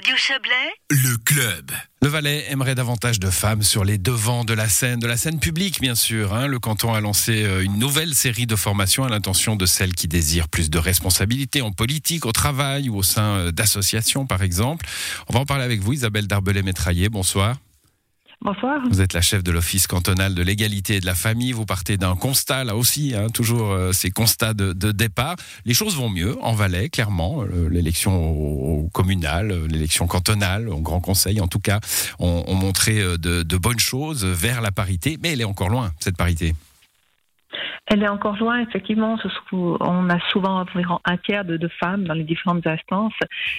Radio Chablais, le club. Le Valais aimerait davantage de femmes sur les devants de la scène, de la scène publique bien sûr. hein. Le canton a lancé euh, une nouvelle série de formations à l'intention de celles qui désirent plus de responsabilités en politique, au travail ou au sein euh, d'associations par exemple. On va en parler avec vous, Isabelle Darbelay-Métraillé. Bonsoir. Bonsoir. Vous êtes la chef de l'Office cantonal de l'égalité et de la famille. Vous partez d'un constat, là aussi, hein, toujours euh, ces constats de, de départ. Les choses vont mieux en Valais, clairement. Euh, L'élection au, au communal, euh, l'élection cantonale, au Grand Conseil, en tout cas, ont, ont montré euh, de, de bonnes choses vers la parité. Mais elle est encore loin, cette parité. Elle est encore loin, effectivement. On a souvent environ un tiers de, femmes dans les différentes instances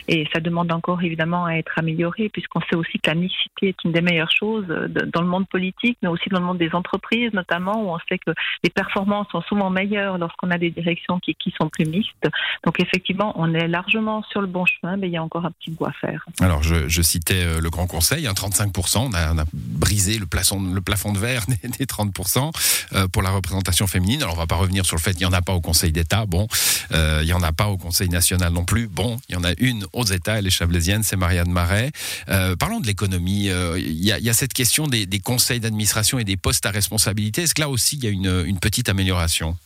et ça demande encore évidemment à être amélioré puisqu'on sait aussi que la mixité est une des meilleures choses dans le monde politique, mais aussi dans le monde des entreprises notamment où on sait que les performances sont souvent meilleures lorsqu'on a des directions qui, sont plus mixtes. Donc effectivement, on est largement sur le bon chemin, mais il y a encore un petit bout à faire. Alors, je, citais euh, le Grand Conseil, hein, 35%. On a, brisé le plafond, de verre des, des 30% euh, pour la représentation féminine. Alors, on va pas revenir sur le fait qu'il n'y en a pas au Conseil d'État. Bon, euh, il y en a pas au Conseil national non plus. Bon, il y en a une aux États, elle est chablaisienne, c'est Marianne Marais. Euh, parlons de l'économie. Euh, Il y, a, cette question des, conseils d'administration et des postes à responsabilité. Est-ce que là aussi, il y a une petite amélioration?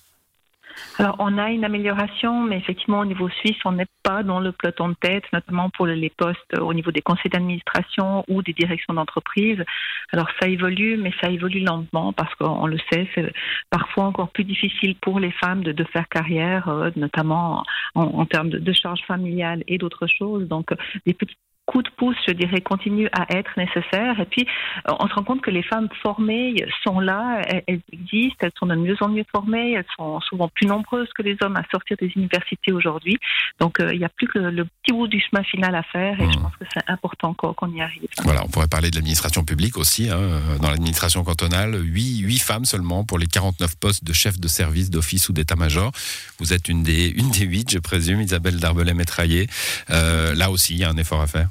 Alors, on a une amélioration, mais effectivement, au niveau suisse, on n'est pas dans le peloton de tête, notamment pour les postes au niveau des conseils d'administration ou des directions d'entreprise. Alors, ça évolue, mais ça évolue lentement parce qu'on le sait, c'est parfois encore plus difficile pour les femmes de, faire carrière, euh, notamment en, termes de, de charges familiales et d'autres choses. Donc, des petits coups de pouce, je dirais, continuent à être nécessaires. Et puis, euh, on se rend compte que les femmes formées sont là, elles, existent, elles sont de mieux en mieux formées, elles sont souvent plus nombreuses que les hommes à sortir des universités aujourd'hui. Donc, euh, il n'y a plus que le, le petit bout du chemin final à faire et je Mhm. pense que c'est important qu'on qu'on y arrive. Voilà, on pourrait parler de l'administration publique aussi. hein. Dans l'administration cantonale, 8, 8 femmes seulement pour les 49 postes de chef de service, d'office ou d'état-major. Vous êtes une des, une des 8, je présume, Isabelle Darbelay-Métraillé. Euh, là aussi, il y a un effort à faire.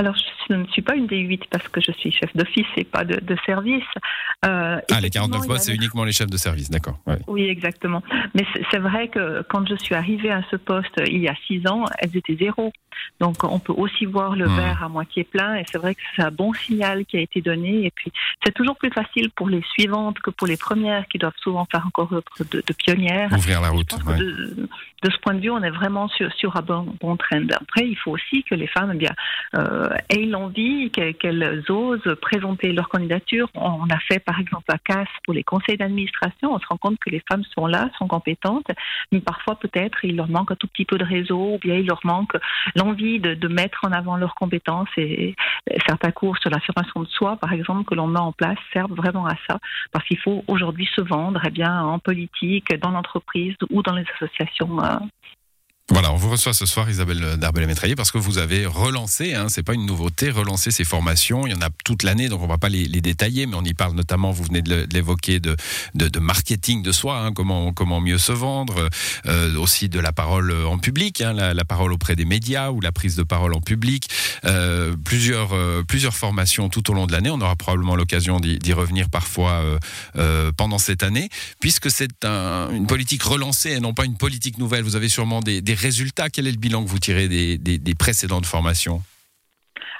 Alors, je ne suis pas une des huit parce que je suis chef d'office et pas de, de service. Euh, Ah, les effectivement, 49 il y a postes, c'est des- uniquement les chefs de service, d'accord. ouais. Oui, exactement. Mais c'est- vrai que quand je suis arrivée à ce poste il y a six ans, elles étaient zéro. Donc on peut aussi voir le Hmm. verre à moitié plein et c'est vrai que c'est un bon signal qui a été donné. Et puis c'est toujours plus facile pour les suivantes que pour les premières qui doivent souvent faire encore de, de pionnières. Ouvrir la route. ouais. de, de ce point de vue, on est vraiment sur, sur un bon, bon trend. Après, il faut aussi que les femmes eh bien, euh, aient l'envie, qu'elles osent présenter leur candidature. On a fait par exemple la casse pour les conseils d'administration. On se rend compte que les femmes sont là, sont compétentes, mais parfois peut-être il leur manque un tout petit peu de réseau ou bien il leur manque l'envie de, de mettre en avant leurs compétences. Et certains cours sur l'affirmation de soi, par exemple, que l'on met en place, servent vraiment à ça, parce qu'il faut aujourd'hui se vendre eh bien, en politique, dans l'entreprise ou dans les associations. euh, Voilà, on vous reçoit ce soir, Isabelle Darbelay-Métraillé, parce que vous avez relancé, hein, c'est pas une nouveauté, relancé ces formations. Il y en a toute l'année, donc on va pas les, détailler, mais on y parle notamment, vous venez de l'évoquer, de, de, marketing de soi, hein, comment, comment mieux se vendre, euh, aussi de la parole en public, hein, la, parole auprès des médias ou la prise de parole en public. Euh, plusieurs, euh, plusieurs formations tout au long de l'année. On aura probablement l'occasion d'y revenir parfois euh, euh, pendant cette année, puisque c'est un- une politique relancée et non pas une politique nouvelle. Vous avez sûrement des, des résultats. Quel est le bilan que vous tirez des précédentes formations?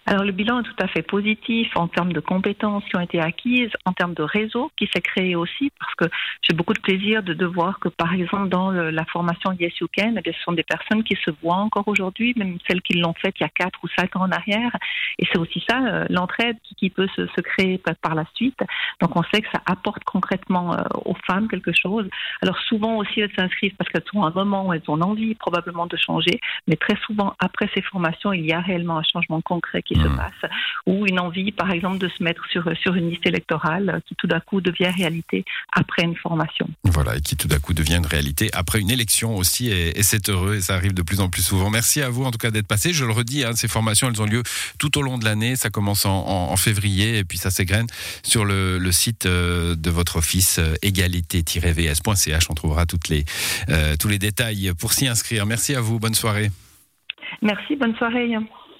Alors le bilan est tout à fait positif en termes de compétences qui ont été acquises, en termes de réseau qui s'est créé aussi, parce que j'ai beaucoup de plaisir de, de voir que par exemple dans la formation Yes You Can, eh bien, ce sont des personnes qui se voient encore aujourd'hui, même celles qui l'ont fait il y a quatre ou cinq ans en arrière. Et c'est aussi ça, euh, l'entraide qui, qui peut se, se créer par, par la suite. Donc on sait que ça apporte concrètement euh, aux femmes quelque chose. Alors souvent aussi elles s'inscrivent parce qu'elles sont à un moment où elles ont envie probablement de changer, mais très souvent après ces formations, il y a réellement un changement concret qui se Mhm. passe, ou une envie, par exemple, de se mettre sur, sur une liste électorale euh, qui tout d'un coup devient réalité après une formation. Voilà, et qui tout d'un coup devient une réalité après une élection aussi, et, et c'est heureux, et ça arrive de plus en plus souvent. Merci à vous en tout cas d'être passé. Je le redis, hein, ces formations, elles ont lieu tout au long de l'année. Ça commence en, en- en février, et puis ça s'égrène sur le, le site euh, de votre office euh, égalité-vs.ch. On trouvera toutes les, euh, tous les détails pour s'y inscrire. Merci à vous, bonne soirée. Merci, bonne soirée.